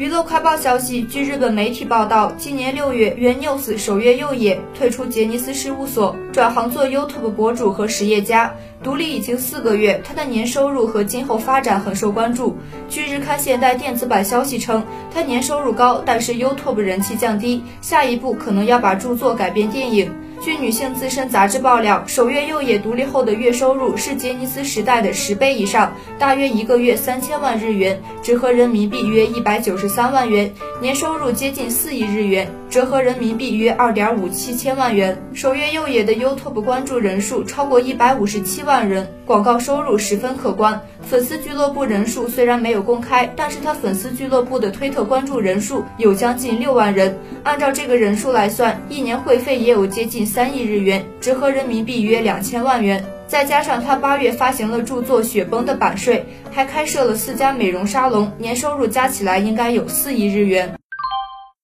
娱乐快报消息，据日本媒体报道，今年六月，原 news 首月佑也退出杰尼斯事务所，转行做 YouTube 博主和实业家，独立已经四个月。他的年收入和今后发展很受关注。据日刊现代电子版消息称，他年收入高，但是 YouTube 人气降低，下一步可能要把著作改编电影。据女性资深杂志爆料，首月佑也独立后的月收入是杰尼斯时代的十倍以上，大约一个月三千万日元，折合人民币约一百九十三万元，年收入接近四亿日元，折合人民币约二点五七千万元。首月佑也的 YouTube 关注人数超过一百五十七万人，广告收入十分可观。粉丝俱乐部人数虽然没有公开，但是他粉丝俱乐部的推特关注人数有将近六万人，按照这个人数来算，一年会费也有接近。三亿日元，折合人民币约两千万元。再加上他八月发行了著作《雪崩》的版税，还开设了四家美容沙龙，年收入加起来应该有四亿日元。